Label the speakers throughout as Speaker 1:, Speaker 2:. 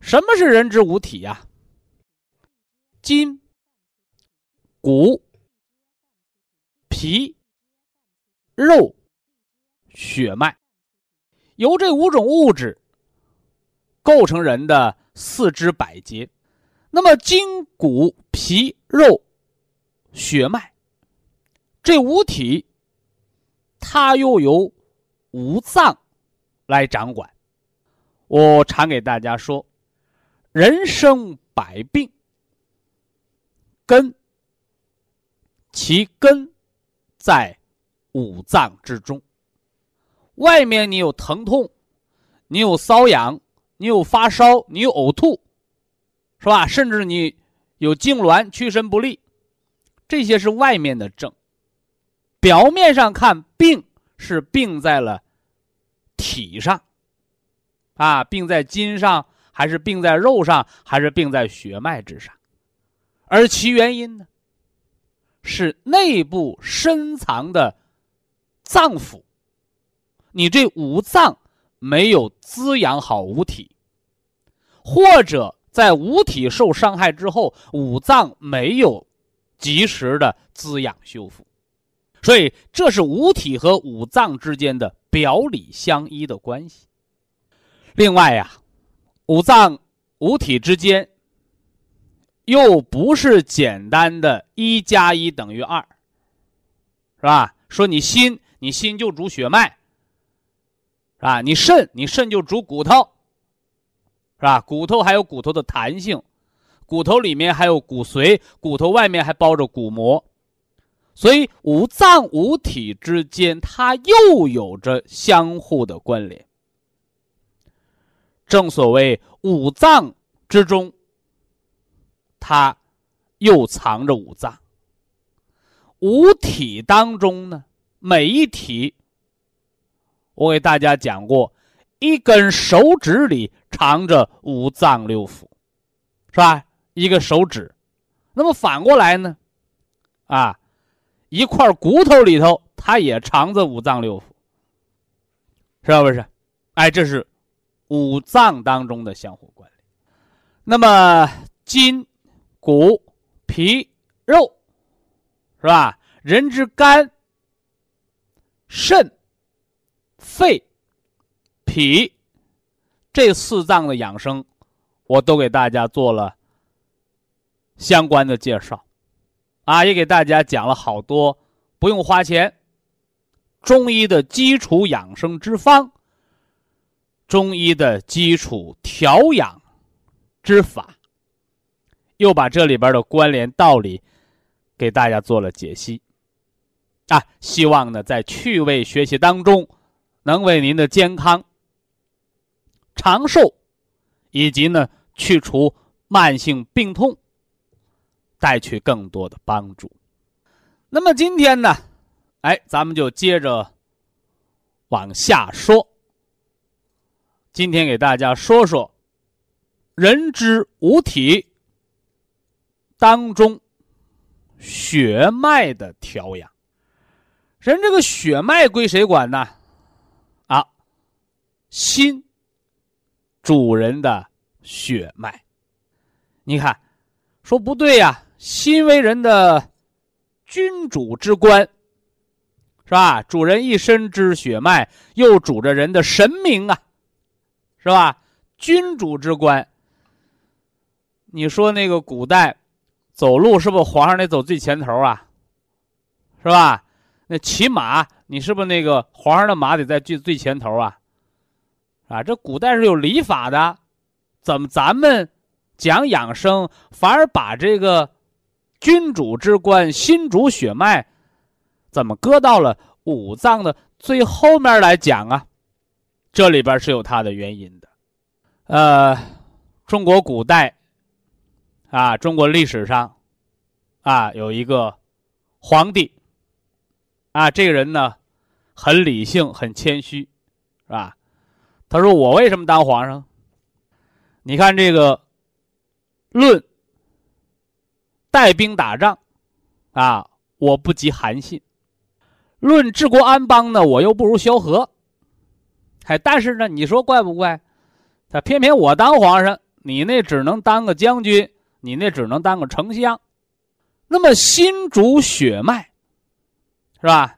Speaker 1: 什么是人之五体呀？筋、骨、皮、肉、血脉，由这五种物质构成人的四肢百节。那么，筋、骨、皮、肉、血脉这五体，它又由五脏来掌管。我常给大家说。人生百病，根其根在五脏之中。外面你有疼痛，你有瘙痒，你有发烧，你有呕吐，是吧？甚至你有痉挛、屈伸不利，这些是外面的症。表面上看，病是病在了体上，啊，病在筋上。还是病在肉上，还是病在血脉之上，而其原因呢，是内部深藏的脏腑，你这五脏没有滋养好五体，或者在五体受伤害之后，五脏没有及时的滋养修复，所以这是五体和五脏之间的表里相依的关系。另外呀。五脏五体之间，又不是简单的一加一等于二，是吧？说你心，你心就主血脉，是吧？你肾，你肾就主骨头，是吧？骨头还有骨头的弹性，骨头里面还有骨髓，骨头外面还包着骨膜，所以五脏五体之间，它又有着相互的关联。正所谓五脏之中，它又藏着五脏。五体当中呢，每一体，我给大家讲过，一根手指里藏着五脏六腑，是吧？一个手指，那么反过来呢，啊，一块骨头里头，它也藏着五脏六腑，是不是？哎，这是。五脏当中的相互关联，那么筋、骨、皮、肉，是吧？人之肝、肾、肺、脾这四脏的养生，我都给大家做了相关的介绍，啊，也给大家讲了好多不用花钱中医的基础养生之方。中医的基础调养之法，又把这里边的关联道理给大家做了解析，啊，希望呢在趣味学习当中，能为您的健康、长寿以及呢去除慢性病痛带去更多的帮助。那么今天呢，哎，咱们就接着往下说。今天给大家说说人之五体当中血脉的调养。人这个血脉归谁管呢？啊，心主人的血脉。你看，说不对呀，心为人的君主之官，是吧？主人一身之血脉，又主着人的神明啊。是吧？君主之官，你说那个古代走路是不是皇上得走最前头啊？是吧？那骑马，你是不是那个皇上的马得在最最前头啊？啊，这古代是有礼法的，怎么咱们讲养生，反而把这个君主之官、心主血脉，怎么搁到了五脏的最后面来讲啊？这里边是有它的原因的。呃，中国古代啊，中国历史上啊，有一个皇帝啊，这个人呢很理性，很谦虚，是吧？他说：“我为什么当皇上？你看这个，论带兵打仗，啊，我不及韩信；论治国安邦呢，我又不如萧何。哎，但是呢，你说怪不怪？他偏偏我当皇上，你那只能当个将军，你那只能当个丞相。那么心主血脉，是吧？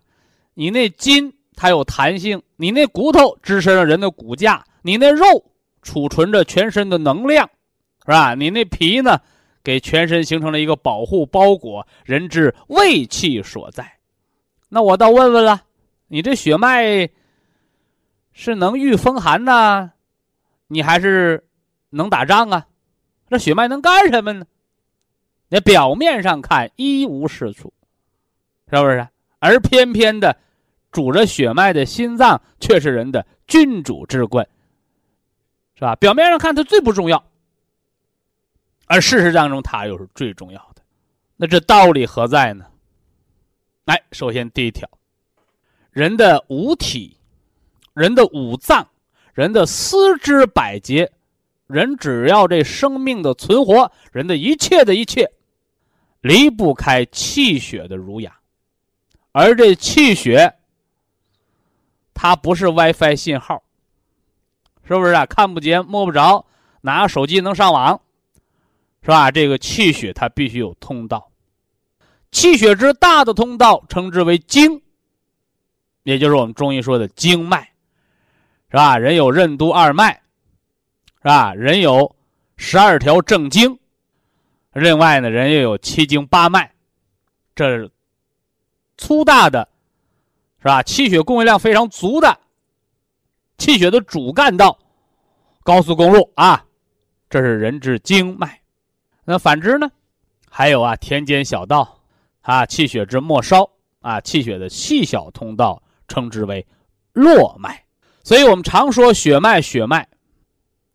Speaker 1: 你那筋。”它有弹性，你那骨头支撑着人的骨架，你那肉储存着全身的能量，是吧？你那皮呢，给全身形成了一个保护包裹，人之胃气所在。那我倒问问了，你这血脉是能御风寒呢，你还是能打仗啊？这血脉能干什么呢？那表面上看一无是处，是不是？而偏偏的。主着血脉的心脏却是人的君主之官，是吧？表面上看它最不重要，而事实当中它又是最重要的。那这道理何在呢？来，首先第一条，人的五体、人的五脏、人的四肢百节，人只要这生命的存活，人的一切的一切，离不开气血的濡养，而这气血。它不是 WiFi 信号，是不是啊？看不见摸不着，拿手机能上网，是吧？这个气血它必须有通道，气血之大的通道称之为经，也就是我们中医说的经脉，是吧？人有任督二脉，是吧？人有十二条正经，另外呢，人又有七经八脉，这是粗大的。是吧？气血供应量非常足的，气血的主干道，高速公路啊，这是人之经脉。那反之呢？还有啊，田间小道啊，气血之末梢啊，气血的细小通道，称之为络脉。所以我们常说血脉，血脉，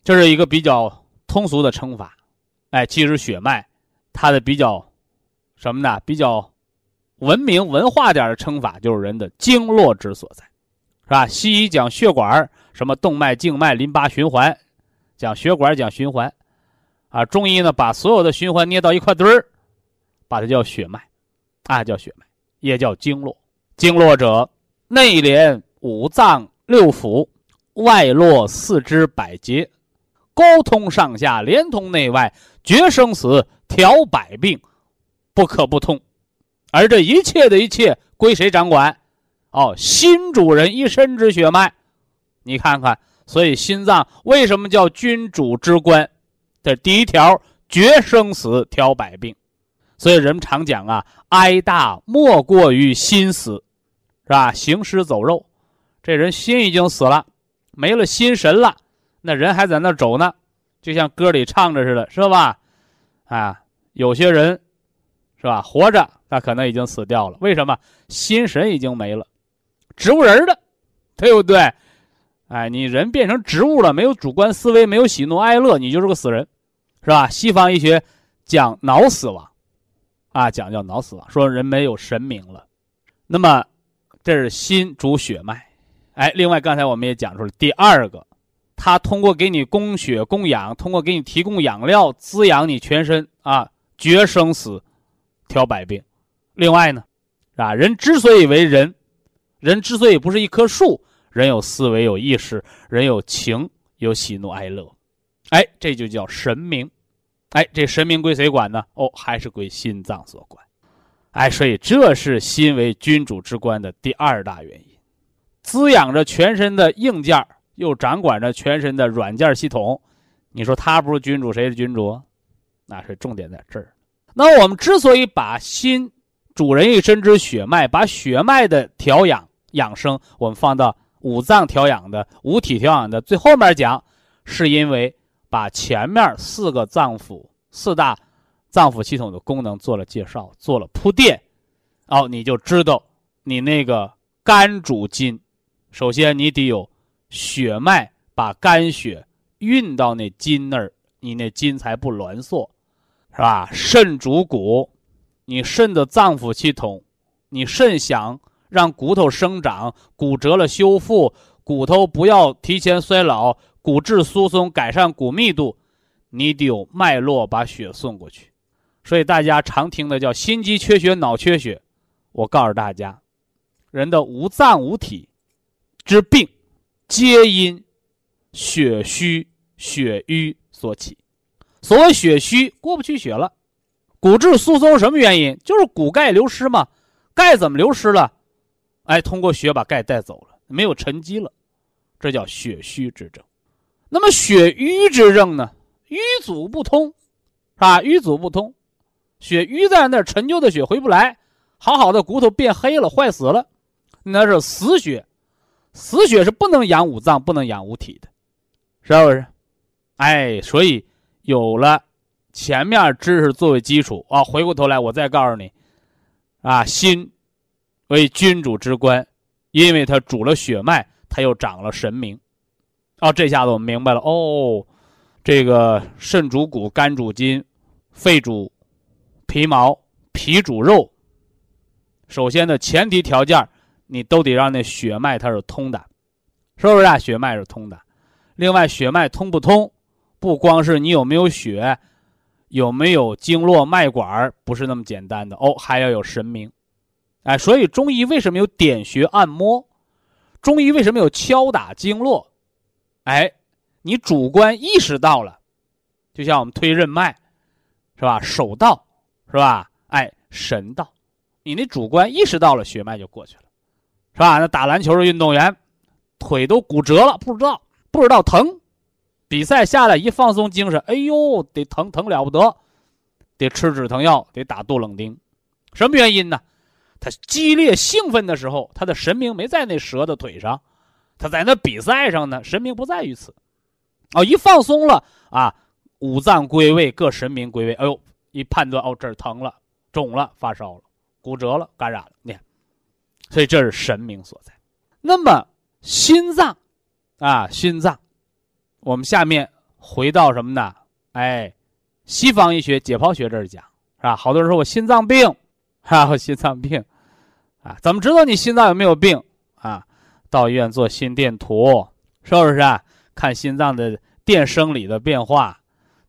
Speaker 1: 这是一个比较通俗的称法。哎，其实血脉它的比较什么呢？比较。文明文化点的称法就是人的经络之所在，是吧？西医讲血管，什么动脉、静脉、淋巴循环，讲血管讲循环，啊，中医呢把所有的循环捏到一块堆儿，把它叫血脉，啊，叫血脉，也叫经络。经络者，内连五脏六腑，外络四肢百节，沟通上下，连通内外，决生死，调百病，不可不通。而这一切的一切归谁掌管？哦，心主人一身之血脉，你看看，所以心脏为什么叫君主之官？这第一条，决生死，调百病。所以人们常讲啊，哀大莫过于心死，是吧？行尸走肉，这人心已经死了，没了心神了，那人还在那走呢，就像歌里唱着似的，是吧？啊，有些人，是吧？活着。那可能已经死掉了，为什么？心神已经没了，植物人的，对不对？哎，你人变成植物了，没有主观思维，没有喜怒哀乐，你就是个死人，是吧？西方医学讲脑死亡，啊，讲叫脑死亡，说人没有神明了。那么，这是心主血脉，哎，另外刚才我们也讲出了第二个，它通过给你供血供氧，通过给你提供养料滋养你全身啊，决生死，调百病。另外呢，啊，人之所以为人，人之所以不是一棵树，人有思维、有意识，人有情、有喜怒哀乐，哎，这就叫神明，哎，这神明归谁管呢？哦，还是归心脏所管，哎，所以这是心为君主之官的第二大原因，滋养着全身的硬件，又掌管着全身的软件系统，你说他不是君主，谁是君主？那是重点在这儿。那我们之所以把心主人一身之血脉，把血脉的调养养生，我们放到五脏调养的、五体调养的最后面讲，是因为把前面四个脏腑、四大脏腑系统的功能做了介绍，做了铺垫，哦，你就知道你那个肝主筋，首先你得有血脉把肝血运到那筋那儿，你那筋才不挛缩。是吧？肾主骨，你肾的脏腑系统，你肾想让骨头生长，骨折了修复，骨头不要提前衰老，骨质疏松，改善骨密度，你得有脉络把血送过去。所以大家常听的叫心肌缺血、脑缺血。我告诉大家，人的五脏五体之病，皆因血虚血瘀所起。所谓血虚，过不去血了；骨质疏松什么原因？就是骨钙流失嘛。钙怎么流失了？哎，通过血把钙带走了，没有沉积了，这叫血虚之症。那么血瘀之症呢？瘀阻不通，是吧？瘀阻不通，血瘀在那儿，陈旧的血回不来，好好的骨头变黑了，坏死了，那是死血。死血是不能养五脏，不能养五体的，是不是？哎，所以。有了前面知识作为基础啊，回过头来我再告诉你，啊，心为君主之官，因为它主了血脉，它又长了神明，哦，这下子我们明白了哦，这个肾主骨，肝主筋，肺主皮毛，脾主肉。首先的前提条件，你都得让那血脉它是通的，是不是啊？血脉是通的，另外血脉通不通？不光是你有没有血，有没有经络脉管不是那么简单的哦，还要有神明，哎，所以中医为什么有点穴按摩？中医为什么有敲打经络？哎，你主观意识到了，就像我们推任脉，是吧？手到，是吧？哎，神到，你那主观意识到了，血脉就过去了，是吧？那打篮球的运动员，腿都骨折了，不知道，不知道疼。比赛下来一放松精神，哎呦，得疼疼了不得，得吃止疼药，得打杜冷丁。什么原因呢？他激烈兴奋的时候，他的神明没在那蛇的腿上，他在那比赛上呢，神明不在于此。哦，一放松了啊，五脏归位，各神明归位，哎呦，一判断哦，这儿疼了，肿了，发烧了，骨折了，感染了，你看，所以这是神明所在。那么心脏啊，心脏。我们下面回到什么呢？哎，西方医学解剖学这儿讲是吧？好多人说我心脏病，哈，我心脏病，啊，怎么知道你心脏有没有病啊？到医院做心电图，是不是啊？看心脏的电生理的变化，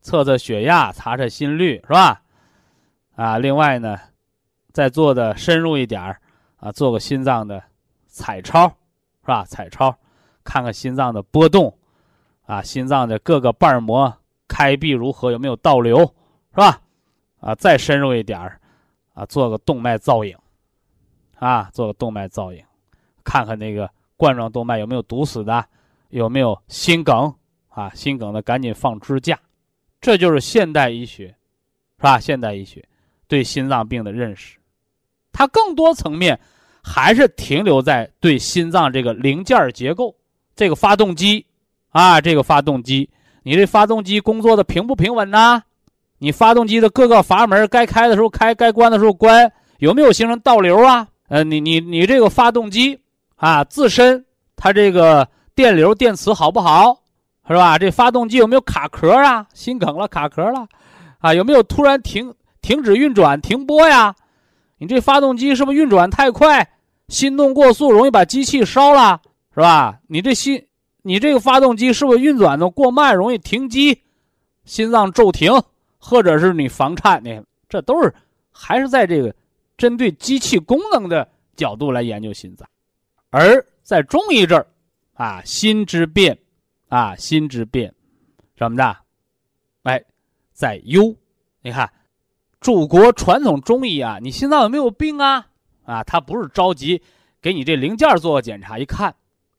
Speaker 1: 测测血压，查查心率，是吧？啊，另外呢，再做的深入一点儿啊，做个心脏的彩超，是吧？彩超，看看心脏的波动。啊，心脏的各个瓣膜开闭如何？有没有倒流，是吧？啊，再深入一点儿，啊，做个动脉造影，啊，做个动脉造影，看看那个冠状动脉有没有堵死的，有没有心梗，啊，心梗的赶紧放支架。这就是现代医学，是吧？现代医学对心脏病的认识，它更多层面还是停留在对心脏这个零件结构，这个发动机。啊，这个发动机，你这发动机工作的平不平稳呐？你发动机的各个阀门该开的时候开，该关的时候关，有没有形成倒流啊？呃，你你你这个发动机啊，自身它这个电流电磁好不好，是吧？这发动机有没有卡壳啊？心梗了，卡壳了，啊，有没有突然停停止运转、停播呀？你这发动机是不是运转太快，心动过速，容易把机器烧了，是吧？你这心。你这个发动机是不是运转的过慢，容易停机，心脏骤停，或者是你房颤呢？这都是还是在这个针对机器功能的角度来研究心脏。而在中医这儿，啊，心之变，啊，心之变，什么的？哎，在忧。你看，祖国传统中医啊，你心脏有没有病啊？啊，他不是着急给你这零件做个检查，一看，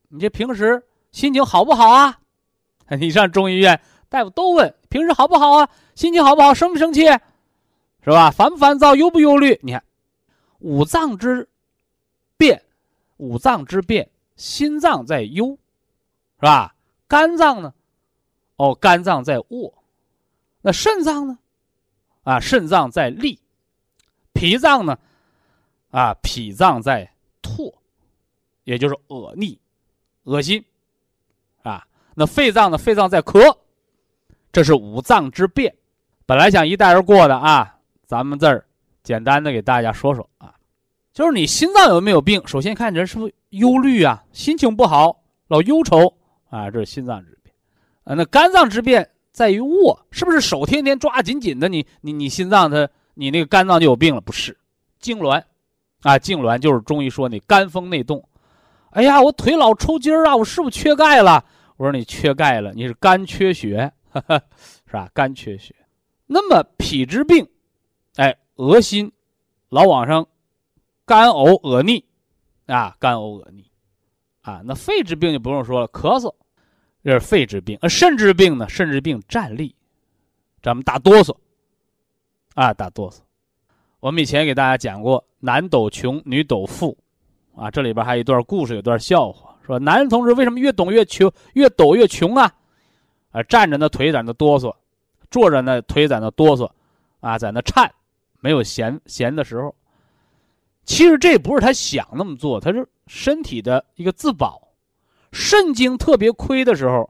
Speaker 1: 你这平时。心情好不好啊？你上中医院大夫都问平时好不好啊，心情好不好，生不生气，是吧？烦不烦躁，忧不忧虑？你看，五脏之变，五脏之变，心脏在忧，是吧？肝脏呢？哦，肝脏在卧。那肾脏呢？啊，肾脏在利。脾脏呢？啊，脾脏在唾，也就是恶逆、恶心，啊，那肺脏呢？肺脏在咳，这是五脏之变。本来想一带而过的啊，咱们这儿简单的给大家说说啊，就是你心脏有没有病？首先看人是不是忧虑啊，心情不好，老忧愁啊，这是心脏之变。啊，那肝脏之变在于握，是不是手天天抓紧紧的？你你你心脏它，你那个肝脏就有病了？不是，痉挛。啊，痉挛就是中医说你肝风内动。哎呀，我腿老抽筋儿啊，我是不是缺钙了？我说你缺钙了，你是肝缺血，是吧？肝缺血。那么脾之病，哎，恶心，老往上干呕、恶逆，啊，干呕、恶逆，啊，那肺之病就不用说了，咳嗽，这是肺之病。肾之病呢？肾之病站立，咱们打哆嗦，啊，打哆嗦。我们以前给大家讲过男抖穷，女抖富，啊，这里边还有一段故事，有段笑话，说男同志为什么越抖越穷，越抖越穷啊？啊，站着呢腿在那哆嗦，坐着呢腿在那哆嗦，啊，在那颤，没有闲闲的时候。其实这不是他想那么做，他是身体的一个自保。肾经特别亏的时候，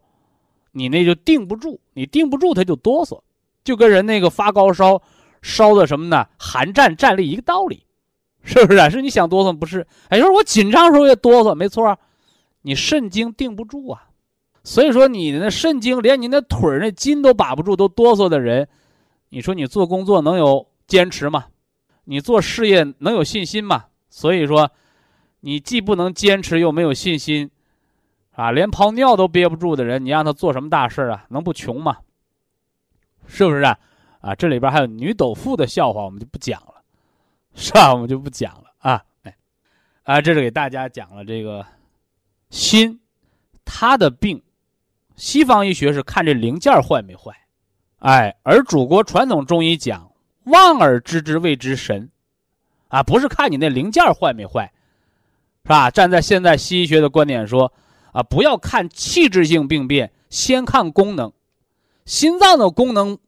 Speaker 1: 你那就定不住，你定不住他就哆嗦，就跟人那个发高烧。烧的什么呢？寒战战栗一个道理，是不是啊？是你想哆嗦不是？哎，就是我紧张时候也哆嗦，没错，你肾精定不住啊。所以说你那肾精连你那腿那筋都把不住，都哆嗦的人，你说你做工作能有坚持吗？你做事业能有信心吗？所以说，你既不能坚持又没有信心，啊，连泡尿都憋不住的人，你让他做什么大事啊？能不穷吗？是不是啊？啊，这里边还有女斗富的笑话，我们就不讲了，是吧？我们就不讲了啊。哎，啊，这是给大家讲了这个心，它的病，西方医学是看这零件坏没坏，哎，而祖国传统中医讲望而知之谓之神，啊，不是看你那零件坏没坏，是吧？站在现在西医学的观点说，啊，不要看器质性病变，先看功能，心脏的功能。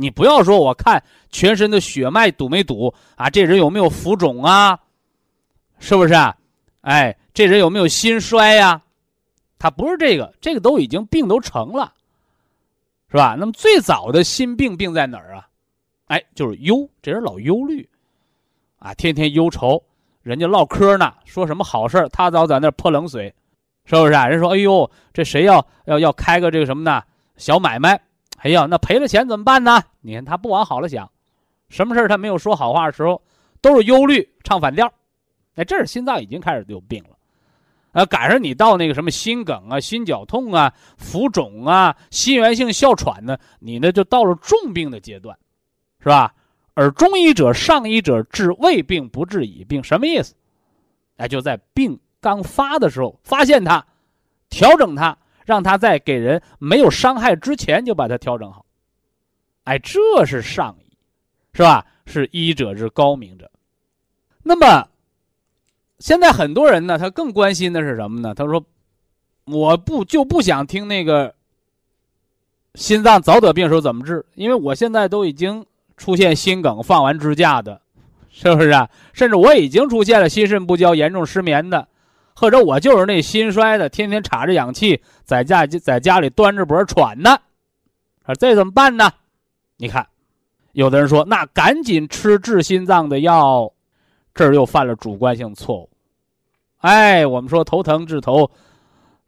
Speaker 1: 你不要说，我看全身的血脉堵没堵啊？这人有没有浮肿啊？是不是啊？哎，这人有没有心衰呀？他不是这个，这个都已经病都成了，是吧？那么最早的心病病在哪儿啊？哎，就是忧，这人老忧虑，啊，天天忧愁，人家唠嗑呢，说什么好事他早在那泼冷水，是不是啊？人说，哎呦，这谁要要要开个这个什么呢？小买卖。哎呀，那赔了钱怎么办呢？你看他不往好了想，什么事他没有说好话的时候，都是忧虑，唱反调。哎，这是心脏已经开始有病了，呃，赶上你到那个什么心梗啊、心绞痛啊、浮肿啊、心源性哮喘呢，你呢就到了重病的阶段，是吧？而中医者、上医者治未病不治已病，什么意思？哎，就在病刚发的时候发现它，调整它。让他在给人没有伤害之前就把它调整好，哎，这是上医，是吧？是医者之高明者。那么，现在很多人呢，他更关心的是什么呢？他说：“我不就不想听那个心脏早得病时候怎么治，因为我现在都已经出现心梗、放完支架的，是不是啊？甚至我已经出现了心肾不交、严重失眠的。”或者我就是那心衰的，天天插着氧气，在家在家里端着脖喘呢，啊，这怎么办呢？你看，有的人说，那赶紧吃治心脏的药，这儿又犯了主观性错误。哎，我们说头疼治头，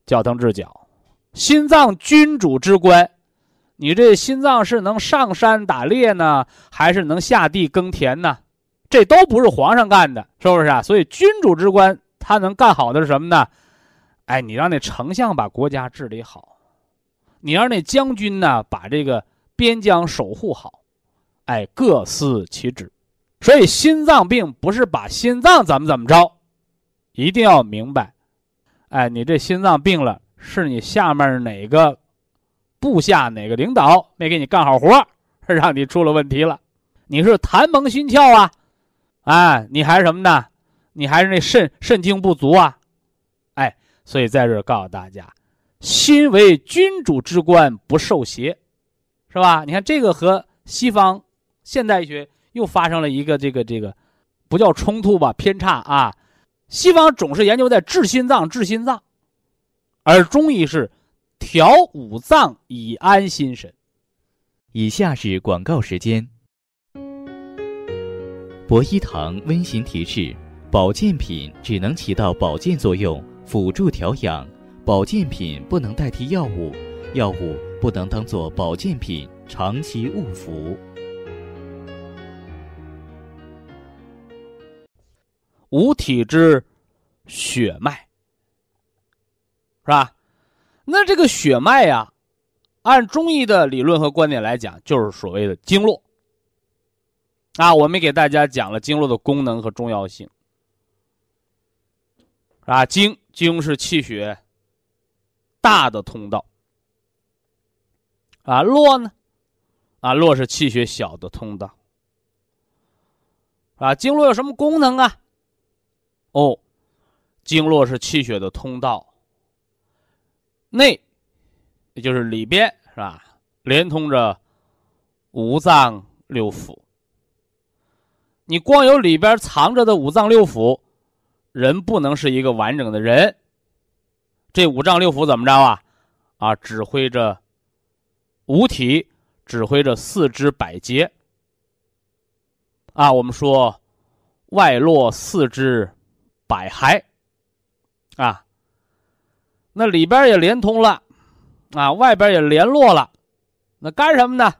Speaker 1: 脚疼治脚，心脏君主之官，你这心脏是能上山打猎呢，还是能下地耕田呢？这都不是皇上干的，是不是啊？所以君主之官。他能干好的是什么呢？哎，你让那丞相把国家治理好，你让那将军呢把这个边疆守护好，哎，各司其职。所以心脏病不是把心脏怎么怎么着，一定要明白，哎，你这心脏病了，是你下面哪个部下哪个领导没给你干好活，让你出了问题了？你是痰蒙心窍啊，啊，你还是什么呢？你还是那肾肾精不足啊？哎，所以在这告诉大家，心为君主之官，不受邪，是吧？你看这个和西方现代学又发生了一个这个这个，不叫冲突吧？偏差啊！西方总是研究在治心脏，治心脏，而中医是调五脏以安心神。
Speaker 2: 以下是广告时间。博一堂温馨提示：保健品只能起到保健作用，辅助调养；保健品不能代替药物，药物不能当做保健品长期误服。
Speaker 1: 五体之血脉，是吧？那这个血脉呀，按中医的理论和观点来讲，就是所谓的经络。啊，我们给大家讲了经络的功能和重要性。啊，经经是气血大的通道。啊，络呢？啊，络是气血小的通道。啊，经络有什么功能啊？哦，经络是气血的通道。内，也就是里边，是吧？连通着五脏六腑。你光有里边藏着的五脏六腑，人不能是一个完整的人。这五脏六腑怎么着啊？啊，指挥着五体，指挥着四肢百节。啊，我们说外络四肢百骸，啊，那里边也连通了，啊，外边也联络了，那干什么呢？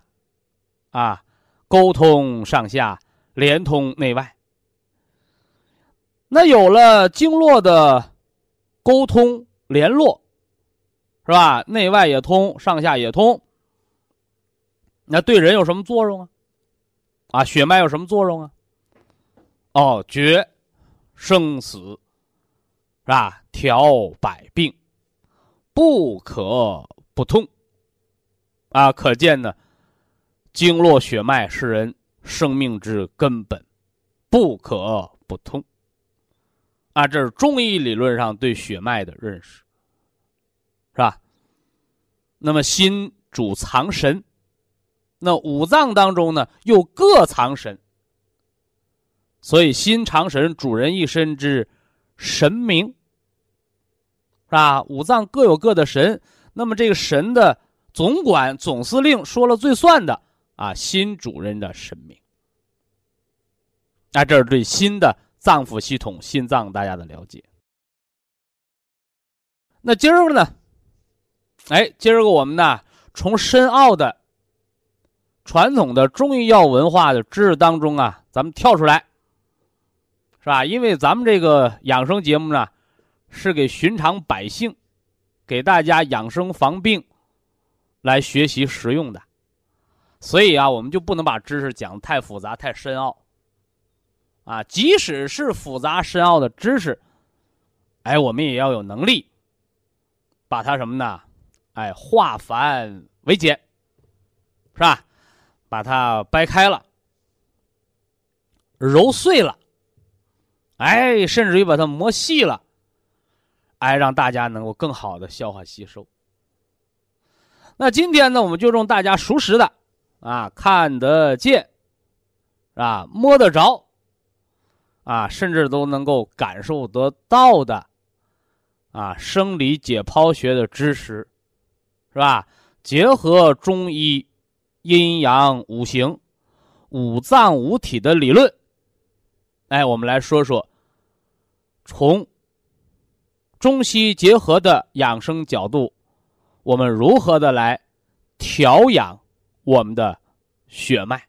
Speaker 1: 啊，沟通上下。连通内外，那有了经络的沟通联络，是吧？内外也通，上下也通。那对人有什么作用啊？啊，血脉有什么作用啊？哦，决生死，是吧？调百病，不可不通。啊，可见呢，经络血脉是人。生命之根本，不可不通。啊，这是中医理论上对血脉的认识，是吧？那么心主藏神，那五脏当中呢又各藏神，所以心藏神，主人一身之神明，是吧？五脏各有各的神，那么这个神的总管、总司令说了最算的。啊，心主人的神明。那这是对心的脏腑系统、心脏大家的了解。那今儿个呢？哎，今儿个我们呢，从深奥的传统的中医药文化的知识当中啊，咱们跳出来，是吧？因为咱们这个养生节目呢，是给寻常百姓，给大家养生防病来学习实用的。所以啊，我们就不能把知识讲的太复杂、太深奥，啊，即使是复杂深奥的知识，哎，我们也要有能力把它什么呢？哎，化繁为简，是吧？把它掰开了、揉碎了，哎，甚至于把它磨细了，哎，让大家能够更好的消化吸收。那今天呢，我们就用大家熟识的。啊，看得见，啊，摸得着，啊，甚至都能够感受得到的，啊，生理解剖学的知识，是吧？结合中医阴阳五行、五脏五体的理论，哎，我们来说说，从中西结合的养生角度，我们如何的来调养。我们的血脉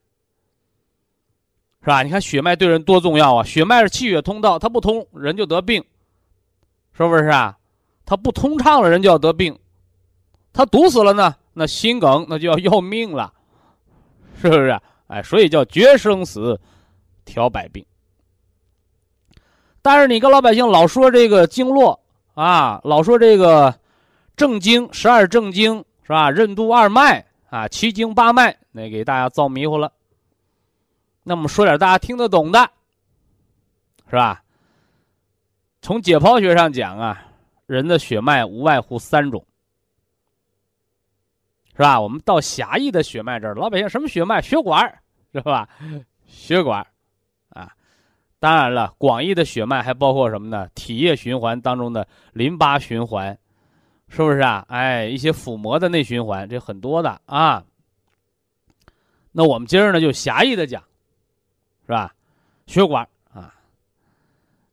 Speaker 1: 是吧？你看血脉对人多重要啊！血脉是气血通道，它不通人就得病，是不是啊？它不通畅了，人就要得病；它堵死了呢，那心梗那就要要命了，是不是？哎，所以叫绝生死，调百病。但是你跟老百姓老说这个经络啊，老说这个正经十二正经是吧？任督二脉啊，七经八脉，那给大家造迷糊了。那我们说点大家听得懂的，是吧？从解剖学上讲啊，人的血脉无外乎三种，是吧？我们到狭义的血脉这儿，老百姓什么血脉？血管是吧？血管啊，当然了，广义的血脉还包括什么呢？体液循环当中的淋巴循环，是不是啊？哎，一些腹膜的内循环，这很多的啊。那我们今儿呢，就狭义的讲。是吧？血管啊，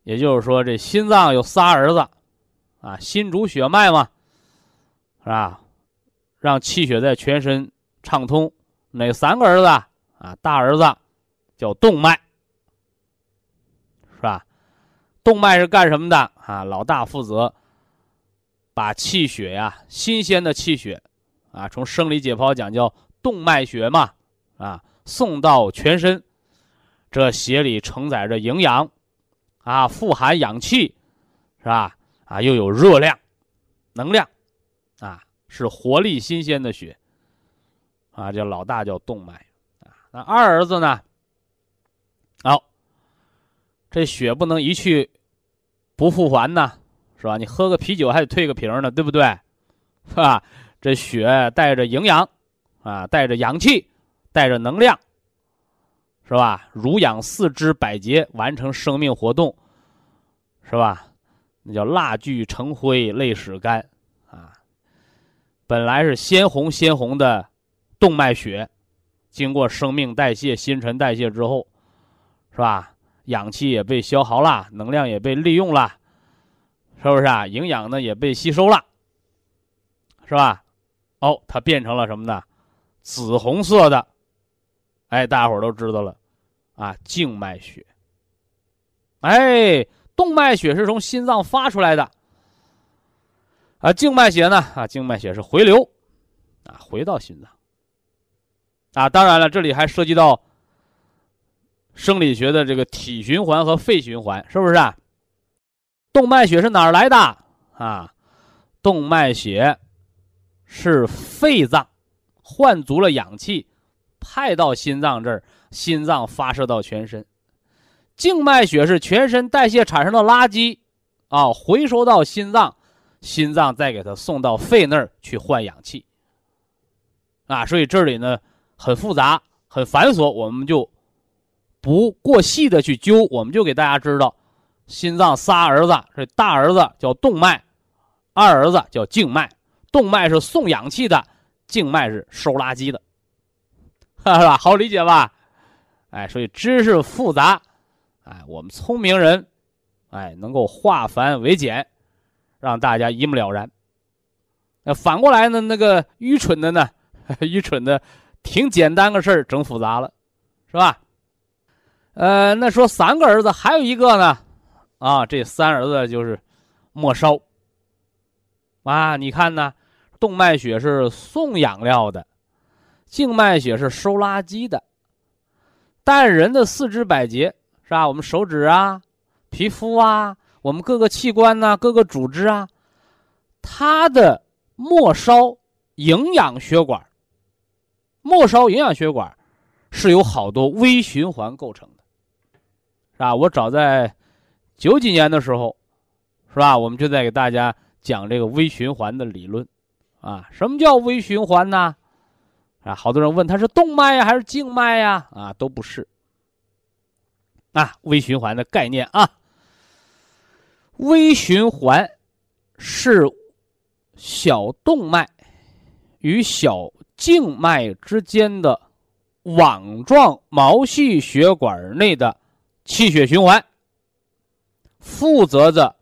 Speaker 1: 也就是说，这心脏有仨儿子，啊，心主血脉嘛，是吧？让气血在全身畅通，哪三个儿子啊？大儿子叫动脉，是吧？动脉是干什么的啊？老大负责把气血呀，新鲜的气血啊，从生理解剖讲叫动脉血嘛，啊，送到全身。这血里承载着营养，啊，富含氧气，是吧？啊，又有热量、能量，啊，是活力新鲜的血，啊，叫老大叫动脉，啊，那二儿子呢？好，这血不能一去不复还呢，是吧？你喝个啤酒还得退个瓶呢，对不对？是吧？这血带着营养，啊，带着氧气，带着能量。是吧？濡养四肢百节，完成生命活动，是吧？那叫蜡炬成灰泪始干，啊！本来是鲜红鲜红的动脉血，经过生命代谢、新陈代谢之后，是吧？氧气也被消耗了，能量也被利用了，是不是啊？营养呢也被吸收了，是吧？哦，它变成了什么呢？紫红色的。哎，大家伙都知道了，啊，静脉血。哎，动脉血是从心脏发出来的，啊，静脉血呢，啊，静脉血是回流，啊，回到心脏。啊，当然了，这里还涉及到生理学的这个体循环和肺循环，是不是？啊？动脉血是哪儿来的？啊，动脉血是肺脏换足了氧气。派到心脏这儿，心脏发射到全身。静脉血是全身代谢产生的垃圾，啊，回收到心脏，心脏再给它送到肺那儿去换氧气。啊，所以这里呢很复杂，很繁琐，我们就不过细的去揪，我们就给大家知道，心脏仨儿子，这大儿子叫动脉，二儿子叫静脉。动脉是送氧气的，静脉是收垃圾的。是吧？好理解吧？哎，所以知识复杂，哎，我们聪明人，哎，能够化繁为简，让大家一目了然。那反过来呢？那个愚蠢的呢？愚蠢的，挺简单个事儿，整复杂了，是吧？呃，那说三个儿子，还有一个呢？啊，这三儿子就是末梢。啊，你看呢？动脉血是送养料的。静脉血是收垃圾的，但人的四肢百节是吧？我们手指啊、皮肤啊、我们各个器官呐、各个组织啊，它的末梢营养血管，末梢营养血管是由好多微循环构成的，是吧？我早在九几年的时候，是吧？我们就在给大家讲这个微循环的理论，啊，什么叫微循环呢？啊，好多人问他是动脉呀还是静脉呀？啊，都不是。啊，微循环的概念啊，微循环是小动脉与小静脉之间的网状毛细血管内的气血循环，负责着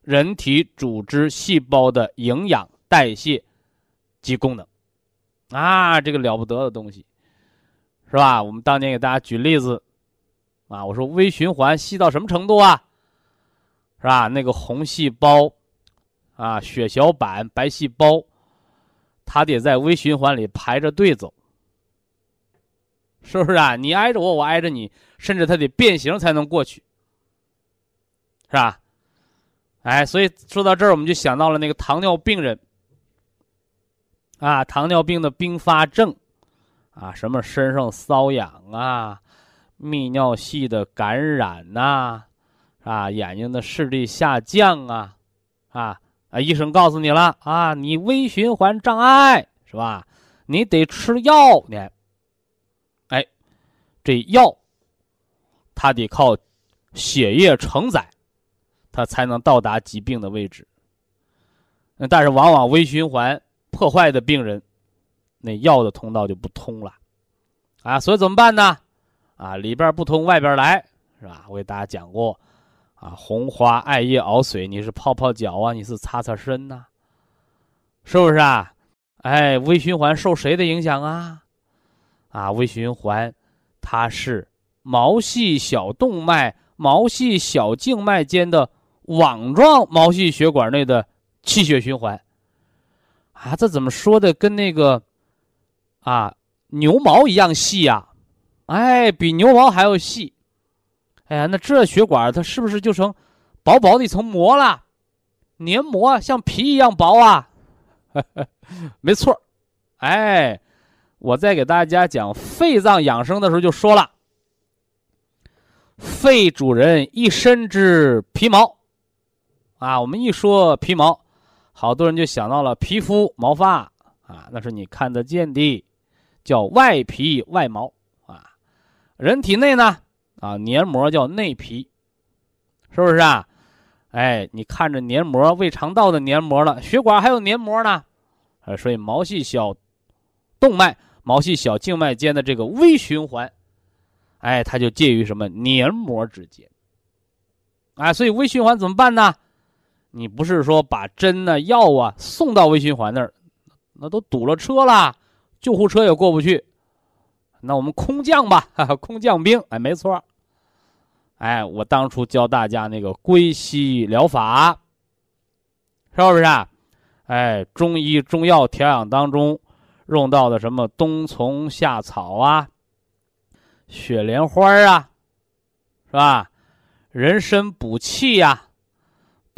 Speaker 1: 人体组织细胞的营养代谢及功能。啊，这个了不得的东西，是吧？我们当年给大家举例子，啊，我说微循环细到什么程度啊？是吧？那个红细胞，啊，血小板、白细胞，它得在微循环里排着队走，是不是啊？你挨着我，我挨着你，甚至它得变形才能过去，是吧？哎，所以说到这儿，我们就想到了那个糖尿病人。啊，糖尿病的并发症，啊，什么身上瘙痒啊，泌尿系的感染呐，啊，眼睛的视力下降啊，啊啊，医生告诉你了啊，你微循环障碍是吧？你得吃药呢。哎，这药，它得靠血液承载，它才能到达疾病的位置。但是往往微循环。破坏的病人，那药的通道就不通了，啊，所以怎么办呢？啊，里边不通，外边来，是吧？我给大家讲过，啊，红花艾叶熬水，你是泡泡脚啊，你是擦擦身呐，是不是啊？哎，微循环受谁的影响啊？啊，微循环，它是毛细小动脉、毛细小静脉间的网状毛细血管内的气血循环。啊，这怎么说的？跟那个，啊，牛毛一样细呀，哎，比牛毛还要细。哎呀，那这血管它是不是就成薄薄的一层膜了？黏膜像皮一样薄啊？没错，哎，我在给大家讲肺脏养生的时候就说了，肺主人一身之皮毛，啊，我们一说皮毛。好多人就想到了皮肤毛发啊，那是你看得见的，叫外皮外毛啊。人体内呢啊，黏膜叫内皮，是不是啊？哎，你看着黏膜，胃肠道的黏膜了，血管还有黏膜呢，啊，所以毛细小动脉、毛细小静脉间的这个微循环，哎，它就介于什么黏膜之间，啊，所以微循环怎么办呢？你不是说把针呢、药啊送到微循环那儿，那都堵了车了，救护车也过不去。那我们空降吧，哈哈，空降兵，哎，没错。哎，我当初教大家那个归西疗法，是不是啊？哎，中医中药调养当中用到的什么冬虫夏草啊、雪莲花啊，是吧？人参补气呀。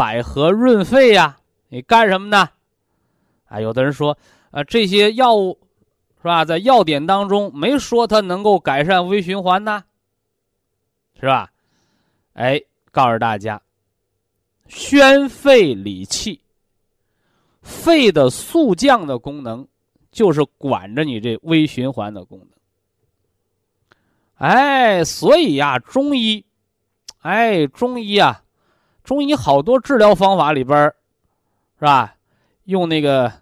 Speaker 1: 百合润肺呀，你干什么呢？啊，有的人说，啊，这些药物是吧，在药典当中没说它能够改善微循环呢，是吧？哎，告诉大家，宣肺理气，肺的速降的功能就是管着你这微循环的功能。哎，所以呀，中医，哎，中医啊。中医好多治疗方法里边是吧？用那个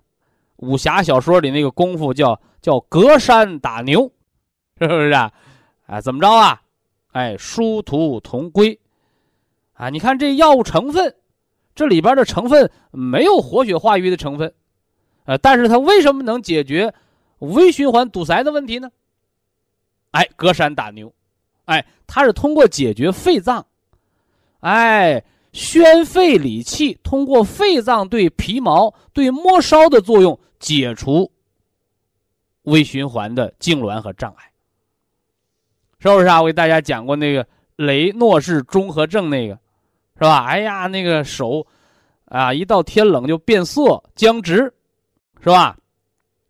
Speaker 1: 武侠小说里那个功夫叫叫隔山打牛，是不是啊？啊，怎么着啊？哎，殊途同归啊！你看这药物成分，这里边的成分没有活血化瘀的成分，呃，但是它为什么能解决微循环堵塞的问题呢？哎，隔山打牛，哎，它是通过解决肺脏，哎。宣肺理气，通过肺脏对皮毛、对末梢的作用，解除微循环的痉挛和障碍，是不是啊？我给大家讲过那个雷诺氏综合症，那个是吧？哎呀，那个手啊，一到天冷就变色、僵直，是吧？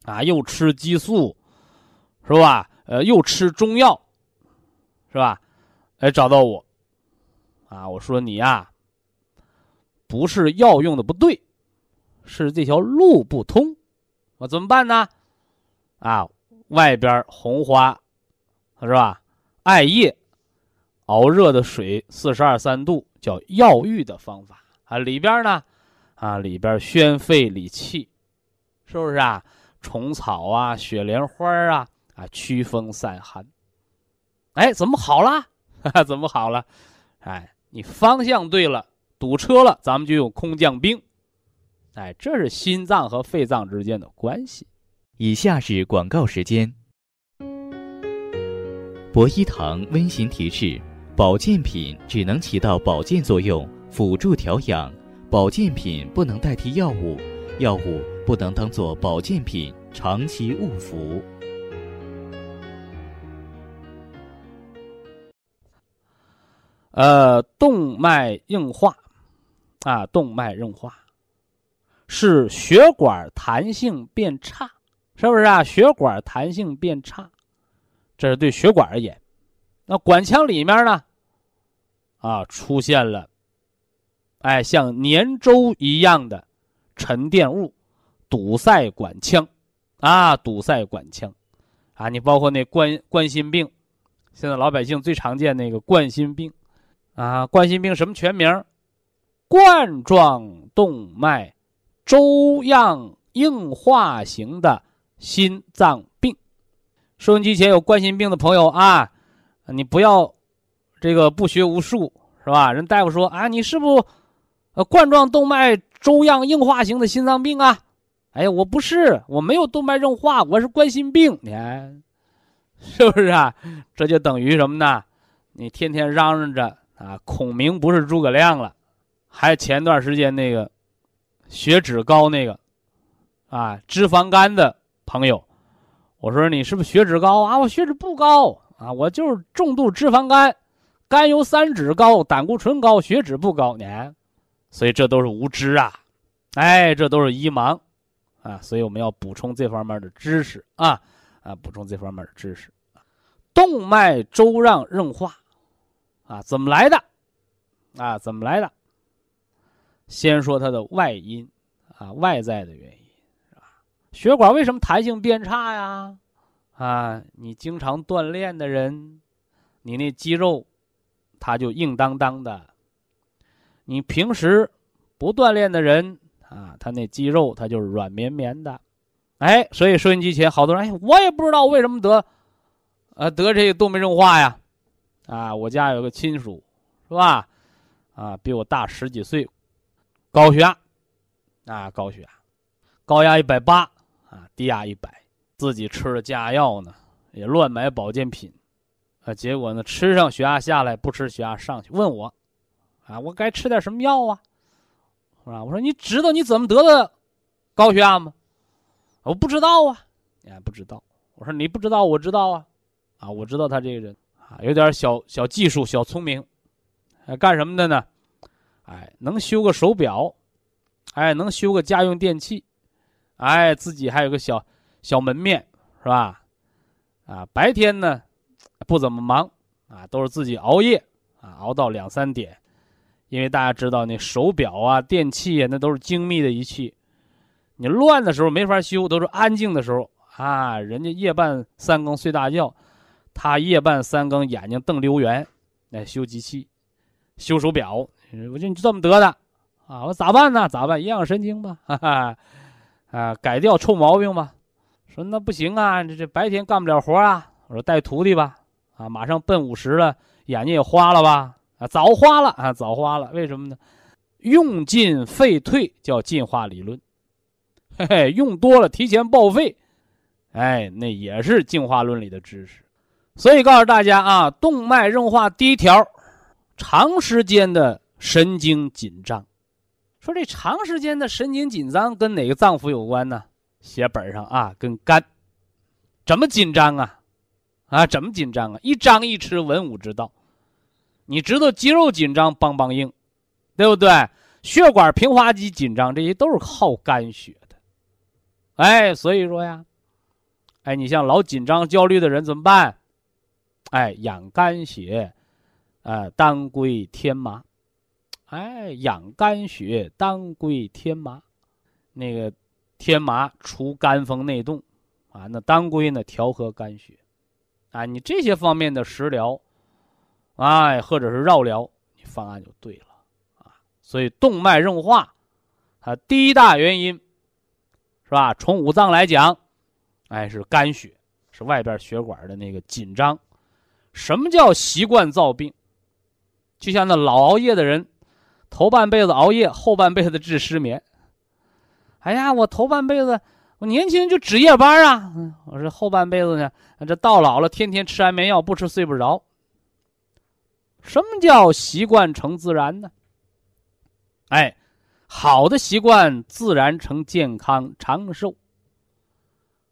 Speaker 1: 啊，又吃激素，是吧？呃，又吃中药，是吧？哎，找到我，啊，我说你呀。不是药用的不对，是这条路不通，我怎么办呢？啊，外边红花，是吧？艾叶熬热的水四十二三度，叫药浴的方法啊。里边呢，啊里边宣肺理气，是不是啊？虫草啊，雪莲花啊，啊驱风散寒。哎，怎么好了？怎么好了？哎，你方向对了。堵车了，咱们就用空降兵。哎，这是心脏和肺脏之间的关系。
Speaker 2: 以下是广告时间。博一堂温馨提示：保健品只能起到保健作用，辅助调养；保健品不能代替药物，药物不能当做保健品长期误服。
Speaker 1: 呃，动脉硬化。啊，动脉硬化是血管弹性变差，是不是啊？血管弹性变差，这是对血管而言。那管腔里面呢？啊，出现了，哎，像粘粥一样的沉淀物，堵塞管腔，啊，堵塞管腔，啊，你包括那冠冠心病，现在老百姓最常见那个冠心病，啊，冠心病什么全名？冠状动脉粥样硬化型的心脏病。收音机前有冠心病的朋友啊，你不要。这个不学无术是吧？人大夫说啊，你是不，呃，冠状动脉粥样硬化型的心脏病啊？哎呀，我不是，我没有动脉硬化，我是冠心病。你看，是不是啊？这就等于什么呢？你天天嚷嚷着啊，孔明不是诸葛亮了，还前段时间那个血脂高那个啊，脂肪肝的朋友，我说你是不是血脂高啊？我血脂不高啊，我就是重度脂肪肝。甘油三酯高，胆固醇高，血脂不高，呢，所以这都是无知啊，哎，这都是一盲，啊，所以我们要补充这方面的知识啊，啊，补充这方面的知识。动脉粥样硬化，啊，怎么来的？啊，怎么来的？先说它的外因，啊，外在的原因，是吧？血管为什么弹性变差呀？啊，你经常锻炼的人，你那肌肉。它就硬当当的，你平时不锻炼的人啊，他那肌肉它就是软绵绵的，哎，所以收音机前好多人，哎，我也不知道为什么得，呃，得这个动脉硬化呀，啊，我家有个亲属，是吧？啊，比我大十几岁，高血压，啊，高血压，高压一百八，啊，低压一百，自己吃了降压药呢，也乱买保健品。啊，结果呢，吃上血压下来，不吃血压上去。问我，啊，我该吃点什么药啊？是吧？我说你知道你怎么得的高血压吗？我不知道啊，你还不知道？我说你不知道，我知道啊，啊，我知道他这个人啊，有点小小技术、小聪明，啊，干什么的呢？哎，能修个手表，哎，能修个家用电器，哎，自己还有个小小门面，是吧？啊，白天呢？不怎么忙啊，都是自己熬夜啊，熬到两三点，因为大家知道那手表啊、电器啊，那都是精密的仪器，你乱的时候没法修，都是安静的时候啊。人家夜半三更睡大觉，他夜半三更眼睛瞪溜圆，来修机器、修手表。我就你这么得的啊？我咋办呢？咋办？营养神经吧，哈哈，啊，改掉臭毛病吧。说那不行啊，这这白天干不了活啊。我说带徒弟吧。啊，马上奔五十了，眼睛也花了吧？啊，早花了啊，早花了。为什么呢？用进废退叫进化理论，嘿嘿，用多了提前报废，哎，那也是进化论里的知识。所以告诉大家啊，动脉硬化第一条，长时间的神经紧张。说这长时间的神经紧张跟哪个脏腑有关呢？写本上啊，跟肝。怎么紧张啊？啊，怎么紧张啊？一张一弛，文武之道。你知道肌肉紧张，梆梆硬，对不对？血管平滑肌紧张，这些都是靠肝血的。哎，所以说呀，哎，你像老紧张、焦虑的人怎么办？哎，养肝血，呃，当归天麻。哎，养肝血，当归天麻。那个天麻除肝风内动，啊，那当归呢调和肝血。啊，你这些方面的食疗，哎，或者是绕疗，你方案就对了啊。所以动脉硬化，它第一大原因，是吧？从五脏来讲，哎，是肝血，是外边血管的那个紧张。什么叫习惯造病？就像那老熬夜的人，头半辈子熬夜，后半辈子治失眠。哎呀，我头半辈子。我年轻就值夜班啊！我说后半辈子呢，这到老了天天吃安眠药，不吃睡不着。什么叫习惯成自然呢？哎，好的习惯自然成健康长寿。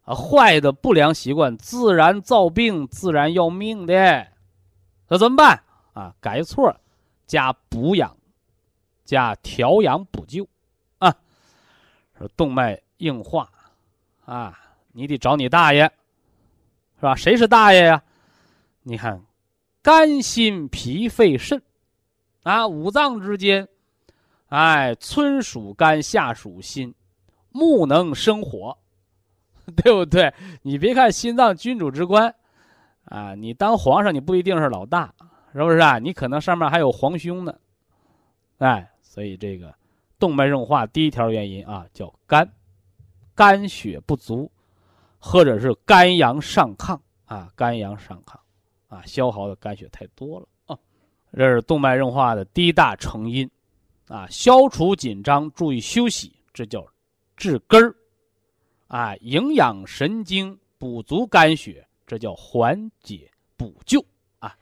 Speaker 1: 啊，坏的不良习惯自然造病，自然要命的。那怎么办啊？改错，加补养，加调养补救啊。说动脉硬化。啊，你得找你大爷，是吧？谁是大爷呀？你看，肝、心、脾、肺、肾，啊，五脏之间，哎，春属肝，夏属心，木能生火，对不对？你别看心脏君主之官，啊，你当皇上你不一定是老大，是不是啊？你可能上面还有皇兄呢，哎，所以这个动脉硬化第一条原因啊，叫肝，肝血不足，或者是肝阳上亢啊，肝阳上亢。啊，消耗的肝血太多了啊，这是动脉硬化的第一大成因，啊，消除紧张，注意休息，这叫治根儿，啊，营养神经，补足肝血，这叫缓解补救啊。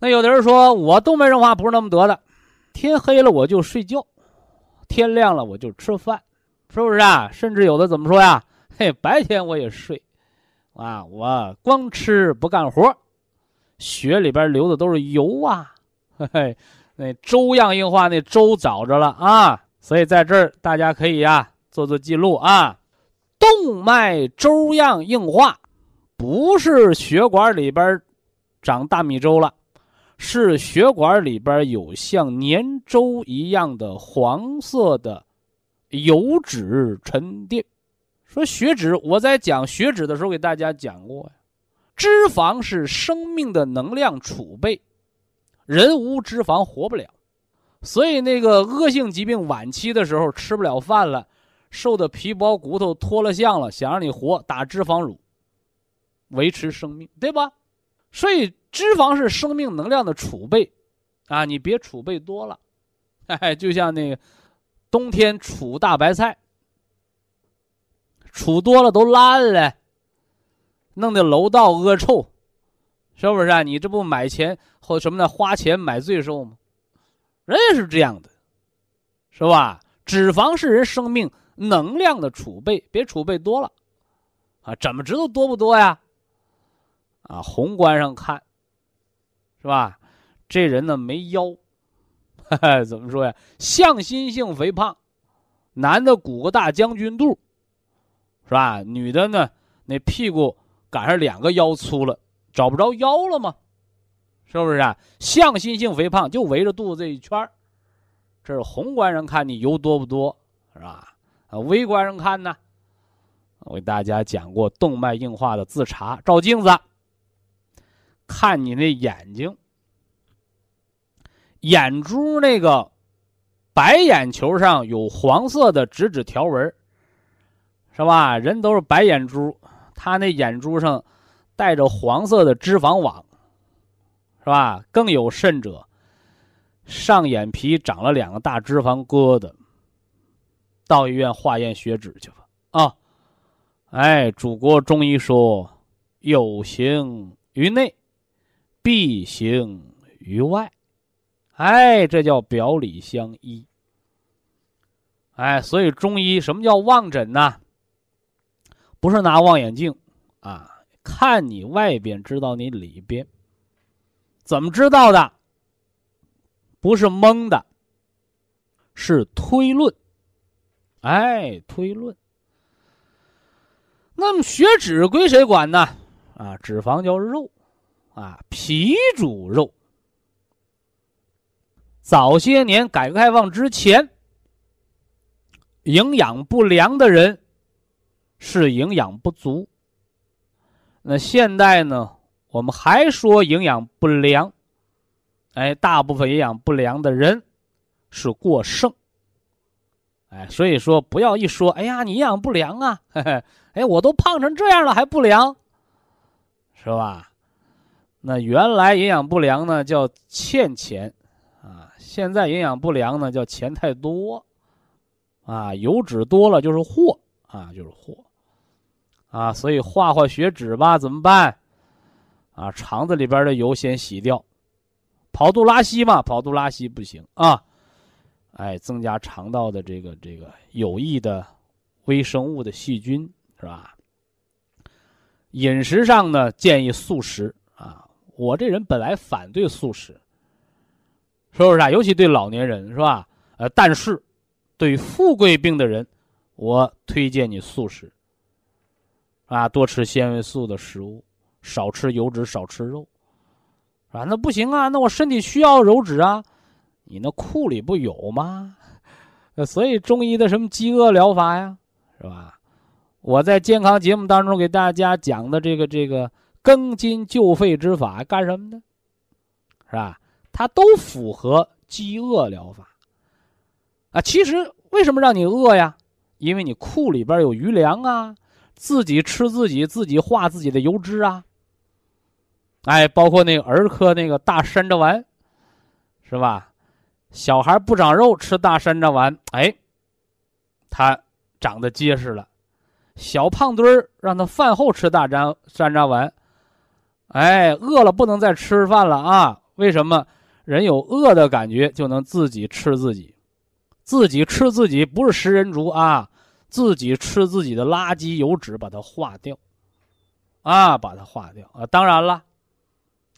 Speaker 1: 那有的人说我动脉硬化不是那么得的，天黑了我就睡觉，天亮了我就吃饭，是不是啊？甚至有的怎么说呀？嘿，白天我也睡，啊，我光吃不干活。血里边流的都是油啊，嘿嘿，那粥样硬化，那粥找着了啊，所以在这儿大家可以呀做做记录啊。动脉粥样硬化，不是血管里边长大米粥了，是血管里边有像粘粥一样的黄色的油脂沉淀。说血脂，我在讲血脂的时候给大家讲过呀。脂肪是生命的能量储备，人无脂肪活不了，所以那个恶性疾病晚期的时候吃不了饭了，瘦的皮包骨头脱了相了，想让你活打脂肪乳，维持生命，对吧？所以脂肪是生命能量的储备，啊，你别储备多了，哎，就像那个冬天储大白菜，储多了都烂了。弄得楼道恶臭，是不是啊？你这不买钱或什么的花钱买罪受吗？人也是这样的，是吧？脂肪是人生命能量的储备，别储备多了，啊，怎么知道多不多呀？啊，宏观上看，是吧？这人呢没腰，怎么说呀？向心性肥胖，男的鼓个大将军肚，是吧？女的呢那屁股。赶上两个腰粗了，找不着腰了吗？是不是啊？向心性肥胖就围着肚子这一圈这是宏观上看你油多不多，是吧？啊，微观上看呢，我给大家讲过动脉硬化的自查：照镜子，看你那眼睛，眼珠那个白眼球上有黄色的直指条纹，是吧？人都是白眼珠。他那眼珠上带着黄色的脂肪网，是吧？更有甚者，上眼皮长了两个大脂肪疙瘩。到医院化验血脂去吧。啊，哎，祖国中医说，有形于内，必行于外。哎，这叫表里相依。哎，所以中医什么叫望诊呢？不是拿望远镜，啊，看你外边知道你里边，怎么知道的？不是蒙的，是推论，哎，推论。那么血脂归谁管呢？啊，脂肪叫肉，啊，脾主肉。早些年改革开放之前，营养不良的人。是营养不足。那现在呢？我们还说营养不良，哎，大部分营养不良的人是过剩。哎，所以说不要一说，哎呀，你营养不良啊，嘿嘿，哎，我都胖成这样了还不良，是吧？那原来营养不良呢叫欠钱啊，现在营养不良呢叫钱太多啊，油脂多了就是货啊，就是货。啊，所以化化血脂吧，怎么办？啊，肠子里边的油先洗掉，跑肚拉稀嘛，跑肚拉稀不行啊。哎，增加肠道的这个这个有益的微生物的细菌是吧？饮食上呢，建议素食。我这人本来反对素食，是不是啊？尤其对老年人是吧？呃，但是对富贵病的人，我推荐你素食。啊，多吃纤维素的食物，少吃油脂，少吃肉，啊，那不行啊，那我身体需要油脂啊，你那库里不有吗？呃所以中医的什么饥饿疗法呀，是吧？我在健康节目当中给大家讲的这个这个庚金救肺之法干什么呢？是吧？它都符合饥饿疗法。啊，其实为什么让你饿呀？因为你库里边有余粮啊，自己吃自己，自己化自己的油脂啊。哎，包括那个儿科那个大山楂丸，是吧？小孩不长肉，吃大山楂丸，哎，他长得结实了。小胖墩儿让他饭后吃大山山楂丸，哎，饿了不能再吃饭了啊？为什么？人有饿的感觉，就能自己吃自己。自己吃自己不是食人族啊！自己吃自己的垃圾油脂，把它化掉，啊，把它化掉啊！当然了，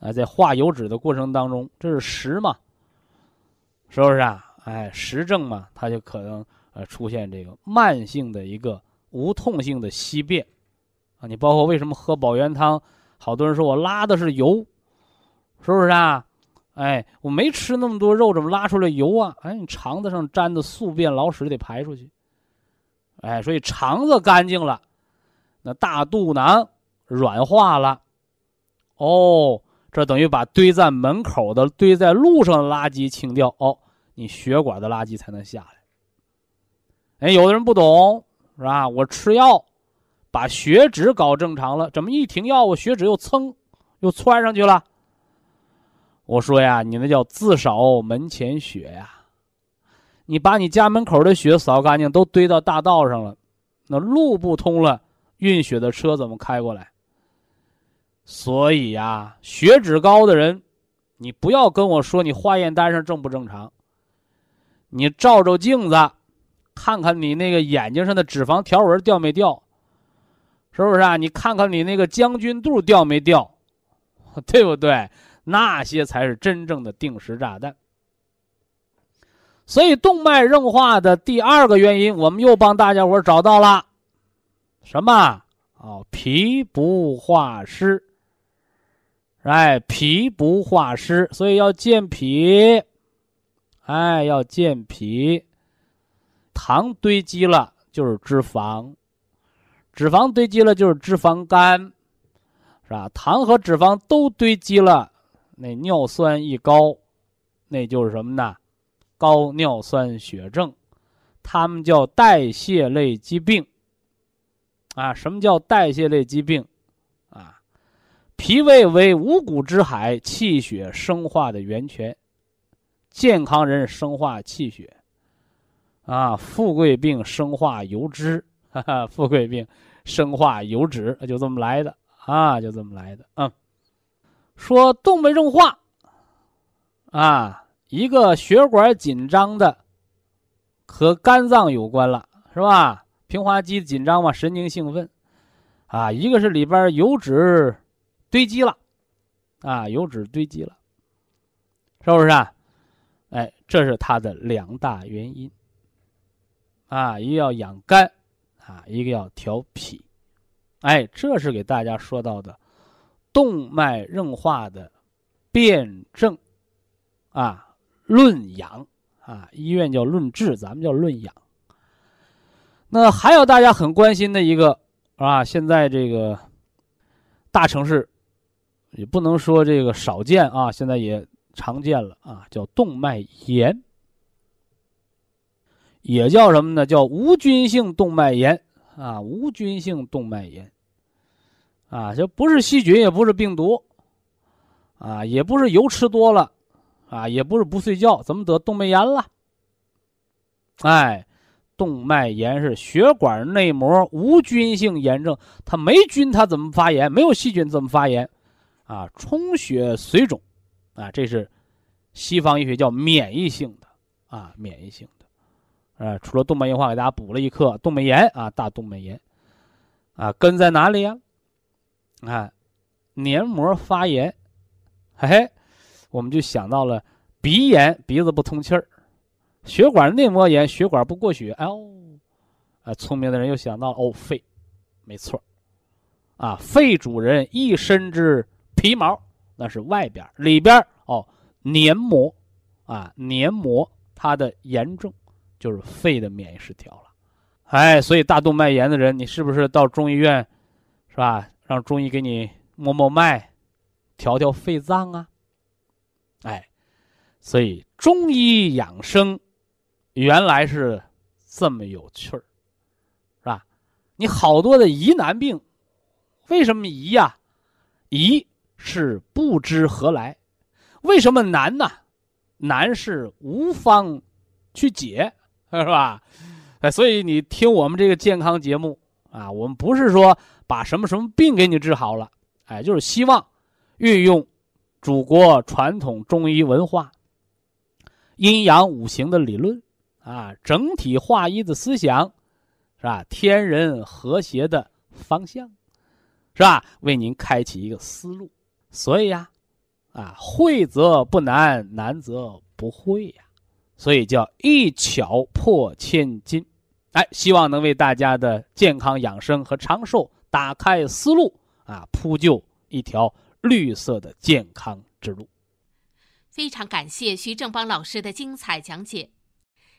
Speaker 1: 啊，在化油脂的过程当中，这是食嘛，是不是啊？哎，食症嘛，它就可能呃出现这个慢性的一个无痛性的稀便啊！你包括为什么喝保元汤，好多人说我拉的是油，是不是啊？哎，我没吃那么多肉，怎么拉出来油啊？哎，你肠子上粘的宿便老屎得排出去。哎，所以肠子干净了，那大肚囊软化了，哦，这等于把堆在门口的、堆在路上的垃圾清掉，哦，你血管的垃圾才能下来。哎，有的人不懂是吧？我吃药，把血脂搞正常了，怎么一停药，我血脂又蹭，又窜上去了？我说呀，你那叫自扫门前雪呀！你把你家门口的雪扫干净，都堆到大道上了，那路不通了，运雪的车怎么开过来？所以呀，血脂高的人，你不要跟我说你化验单上正不正常。你照照镜子，看看你那个眼睛上的脂肪条纹掉没掉，是不是啊？你看看你那个将军肚掉没掉，对不对？那些才是真正的定时炸弹。所以动脉硬化的第二个原因，我们又帮大家伙找到了什么？哦，脾不化湿。哎，脾不化湿，所以要健脾。哎，要健脾。糖堆积了就是脂肪，脂肪堆积了就是脂肪肝，是吧？糖和脂肪都堆积了。那尿酸一高，那就是什么呢？高尿酸血症，他们叫代谢类疾病。啊，什么叫代谢类疾病？啊，脾胃为五谷之海，气血生化的源泉。健康人生化气血，啊，富贵病生化油脂，哈哈，富贵病生化油脂，就这么来的啊，就这么来的，嗯。说动脉硬化，啊，一个血管紧张的，和肝脏有关了，是吧？平滑肌紧张嘛，神经兴奋，啊，一个是里边油脂堆积了，啊，油脂堆积了，是不是啊？哎，这是它的两大原因，啊，一要养肝，啊，一个要调脾，哎，这是给大家说到的。动脉硬化的辩证啊，论养啊，医院叫论治，咱们叫论养。那还有大家很关心的一个啊，现在这个大城市也不能说这个少见啊，现在也常见了啊，叫动脉炎，也叫什么呢？叫无菌性动脉炎啊，无菌性动脉炎。啊，就不是细菌，也不是病毒，啊，也不是油吃多了，啊，也不是不睡觉，怎么得动脉炎了？哎，动脉炎是血管内膜无菌性炎症，它没菌，它怎么发炎？没有细菌怎么发炎？啊，充血水肿，啊，这是西方医学叫免疫性的，啊，免疫性的，啊，除了动脉硬化，给大家补了一课，动脉炎啊，大动脉炎，啊，根在哪里呀？啊，黏膜发炎，嘿，我们就想到了鼻炎，鼻子不通气儿；血管内膜炎，血管不过血。哎呦，啊，聪明的人又想到了哦，肺，没错啊，肺主人一身之皮毛，那是外边里边哦，黏膜啊，黏膜它的炎症就是肺的免疫失调了。哎，所以大动脉炎的人，你是不是到中医院，是吧？让中医给你摸摸脉，调调肺脏啊？哎，所以中医养生原来是这么有趣儿，是吧？你好多的疑难病。为什么疑呀？疑是不知何来。为什么难呢？难是无方去解，是吧？哎，所以你听我们这个健康节目啊，我们不是说把什么什么病给你治好了，哎，就是希望运用祖国传统中医文化、阴阳五行的理论啊，整体化医的思想，是吧？天人和谐的方向。是吧？为您开启一个思路，所以呀，啊，会则不难，难则不会呀，所以叫一巧破千金。哎，希望能为大家的健康养生和长寿打开思路啊，铺就一条绿色的健康之路。
Speaker 3: 非常感谢徐正邦老师的精彩讲解。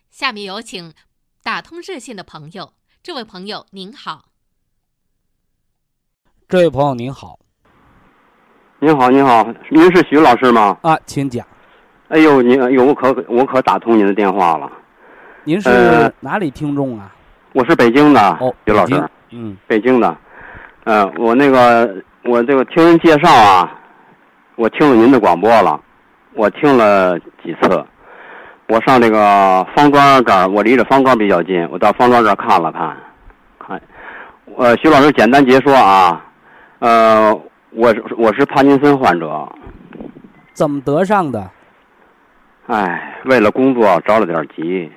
Speaker 3: 下面有请打通热线的朋友，这位朋友您好。
Speaker 1: 这位朋友您好，
Speaker 4: 您好，您好，您是徐老师吗？
Speaker 1: 啊，请讲。
Speaker 4: 哎呦，您有我可我可打通您的电话了。
Speaker 1: 您是哪里听众啊？
Speaker 4: 我是北京的
Speaker 1: 哦，
Speaker 4: 徐老师。
Speaker 1: 嗯，
Speaker 4: 北京的。嗯，我那个我这个听人介绍啊，我听了您的广播了，我听了几次。我上这个方庄这儿，我离着方庄比较近，我到方庄这儿看了看，看。呃，徐老师简单解说啊。呃，我我是帕金森患者，
Speaker 1: 怎么得上的？
Speaker 4: 哎，为了工作着了点急，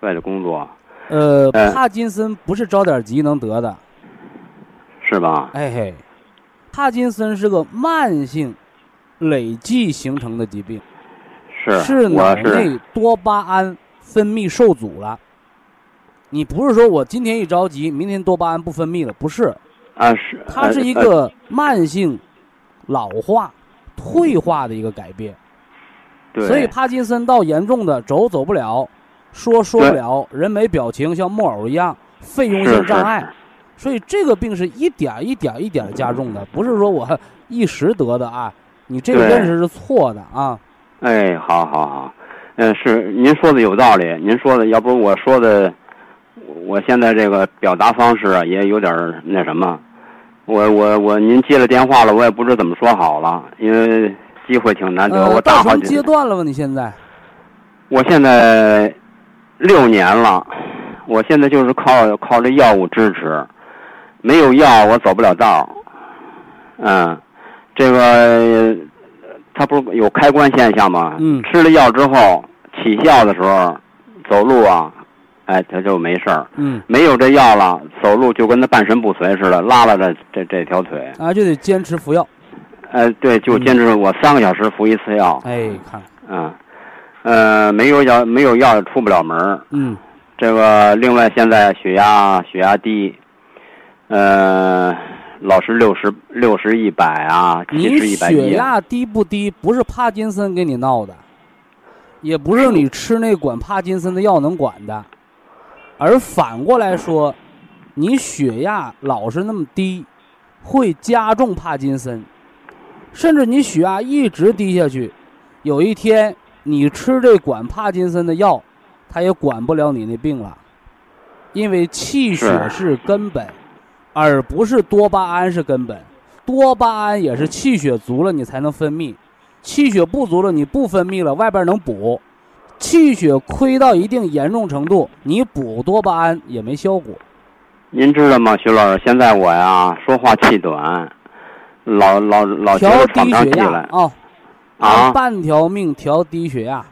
Speaker 4: 为了工作。
Speaker 1: 呃，帕金森不是着点急能得的，
Speaker 4: 是吧？
Speaker 1: 哎嘿，帕金森是个慢性、累计形成的疾病，
Speaker 4: 是
Speaker 1: 是脑内多巴胺分泌受阻了。你不是说我今天一着急，明天多巴胺不分泌了？不是。
Speaker 4: 啊是，
Speaker 1: 它是一个慢性老化、退化的一个改变，所以帕金森到严重的走走不了，说说不了，人没表情，像木偶一样，肺用性障碍，所以这个病是一点一点一点加重的，不是说我一时得的啊，你这个认识是错的啊。
Speaker 4: 哎，好好好，嗯，是您说的有道理，您说的要不我说的，我现在这个表达方式啊也有点那什么。我我我，您接了电话了，我也不知怎么说好了，因为机会挺难得。我
Speaker 1: 到什么阶段了吗？你现在？
Speaker 4: 我现在六年了，我现在就是靠靠这药物支持，没有药我走不了道嗯，这个他不是有开关现象吗？
Speaker 1: 嗯。
Speaker 4: 吃了药之后起效的时候，走路啊。哎，他就没事儿。
Speaker 1: 嗯，
Speaker 4: 没有这药了，走路就跟那半身不遂似的，拉拉着这这条腿。
Speaker 1: 啊，就得坚持服药。
Speaker 4: 哎，对，就坚持我三个小时服一次药。
Speaker 1: 哎，看。
Speaker 4: 嗯，呃，没有药，没有药出不了门
Speaker 1: 嗯。
Speaker 4: 这个，另外现在血压血压低，呃，老是六十六十一百啊，七十一百一。
Speaker 1: 血压低不低？不是帕金森给你闹的，也不是你吃那管帕金森的药能管的。而反过来说，你血压老是那么低，会加重帕金森，甚至你血压一直低下去，有一天你吃这管帕金森的药，它也管不了你那病了，因为气血是根本，而不是多巴胺是根本，多巴胺也是气血足了你才能分泌，气血不足了你不分泌了，外边能补。气血亏到一定严重程度，你补多巴胺也没效果。
Speaker 4: 您知道吗，徐老师？现在我呀，说话气短，老老老
Speaker 1: 调低血压
Speaker 4: 啊，
Speaker 1: 啊，半条命调低血压，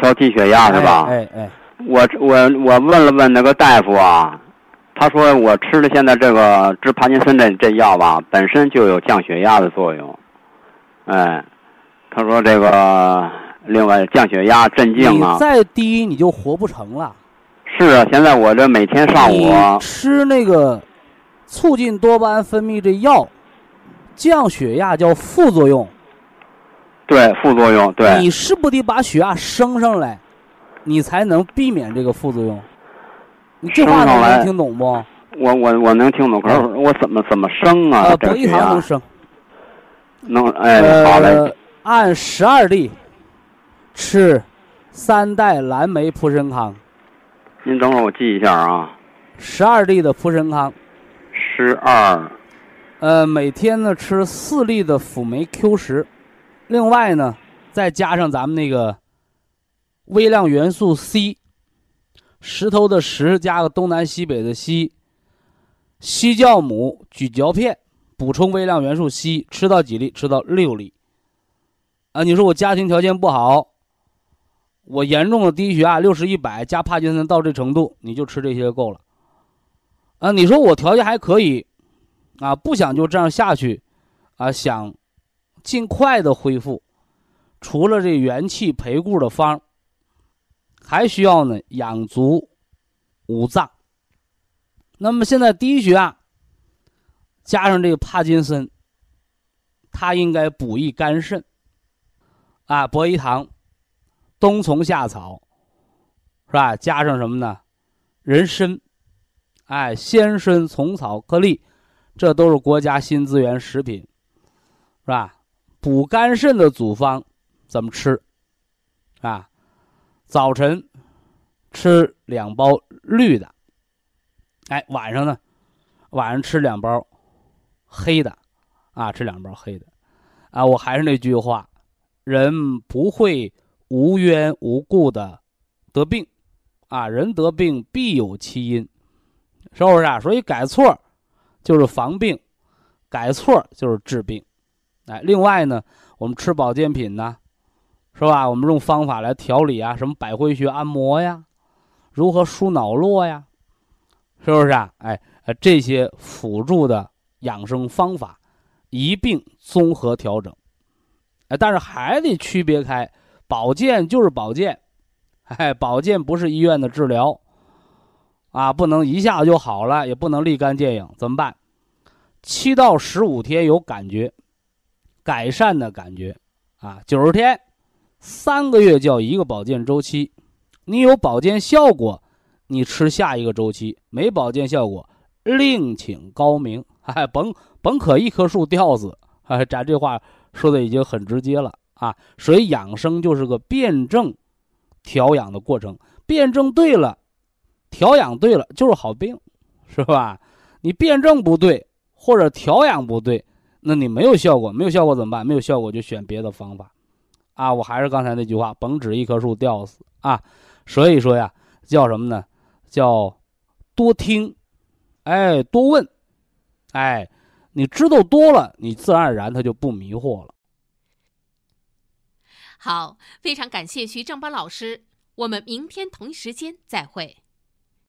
Speaker 4: 调低血压是吧？
Speaker 1: 哎哎，
Speaker 4: 我我我问了问那个大夫啊，他说我吃的现在这个治帕金森这这药吧，本身就有降血压的作用。哎，他说这个。另外，降血压、镇静啊。
Speaker 1: 你再低，你就活不成了。
Speaker 4: 是啊，现在我这每天上午
Speaker 1: 吃那个促进多巴胺分泌这药，降血压叫副作用。
Speaker 4: 对，副作用对。
Speaker 1: 你是不得把血压升上来，你才能避免这个副作用。你这话能听懂不？
Speaker 4: 我我我能听懂，可是我怎么怎么升啊？
Speaker 1: 呃，博一堂能升。
Speaker 4: 能哎，好嘞。
Speaker 1: 按十二粒吃三袋蓝莓普参康。
Speaker 4: 您等会儿我记一下啊。
Speaker 1: 十二粒的普参康。
Speaker 4: 十二。
Speaker 1: 呃，每天呢吃四粒的辅酶 Q 十，另外呢再加上咱们那个微量元素 C，石头的石加个东南西北的西，西酵母咀嚼片补充微量元素 C，吃到几粒？吃到六粒。啊，你说我家庭条件不好，我严重的低血压六十一百加帕金森到这程度，你就吃这些就够了。啊，你说我条件还可以，啊，不想就这样下去，啊，想尽快的恢复，除了这元气培固的方，还需要呢养足五脏。那么现在低血压加上这个帕金森，它应该补益肝肾。啊，博一堂，冬虫夏草，是吧？加上什么呢？人参，哎，鲜参、虫草颗粒，这都是国家新资源食品，是吧？补肝肾的组方怎么吃？啊，早晨吃两包绿的，哎，晚上呢，晚上吃两包黑的，啊，吃两包黑的，啊，我还是那句话。人不会无缘无故的得病，啊，人得病必有其因，是不是啊？所以改错就是防病，改错就是治病，哎，另外呢，我们吃保健品呢，是吧？我们用方法来调理啊，什么百会穴按摩呀，如何舒脑络呀，是不是啊？哎，这些辅助的养生方法，一并综合调整。哎，但是还得区别开，保健就是保健，哎，保健不是医院的治疗，啊，不能一下子就好了，也不能立竿见影，怎么办？七到十五天有感觉，改善的感觉，啊，九十天，三个月叫一个保健周期，你有保健效果，你吃下一个周期，没保健效果，另请高明，哎，甭甭可一棵树吊死，哎，咱这话。说的已经很直接了啊，所以养生就是个辩证调养的过程，辩证对了，调养对了就是好病，是吧？你辩证不对或者调养不对，那你没有效果，没有效果怎么办？没有效果就选别的方法，啊，我还是刚才那句话，甭指一棵树吊死啊。所以说呀，叫什么呢？叫多听，哎，多问，哎。你知道多了，你自然而然他就不迷惑了。
Speaker 3: 好，非常感谢徐正邦老师，我们明天同一时间再会。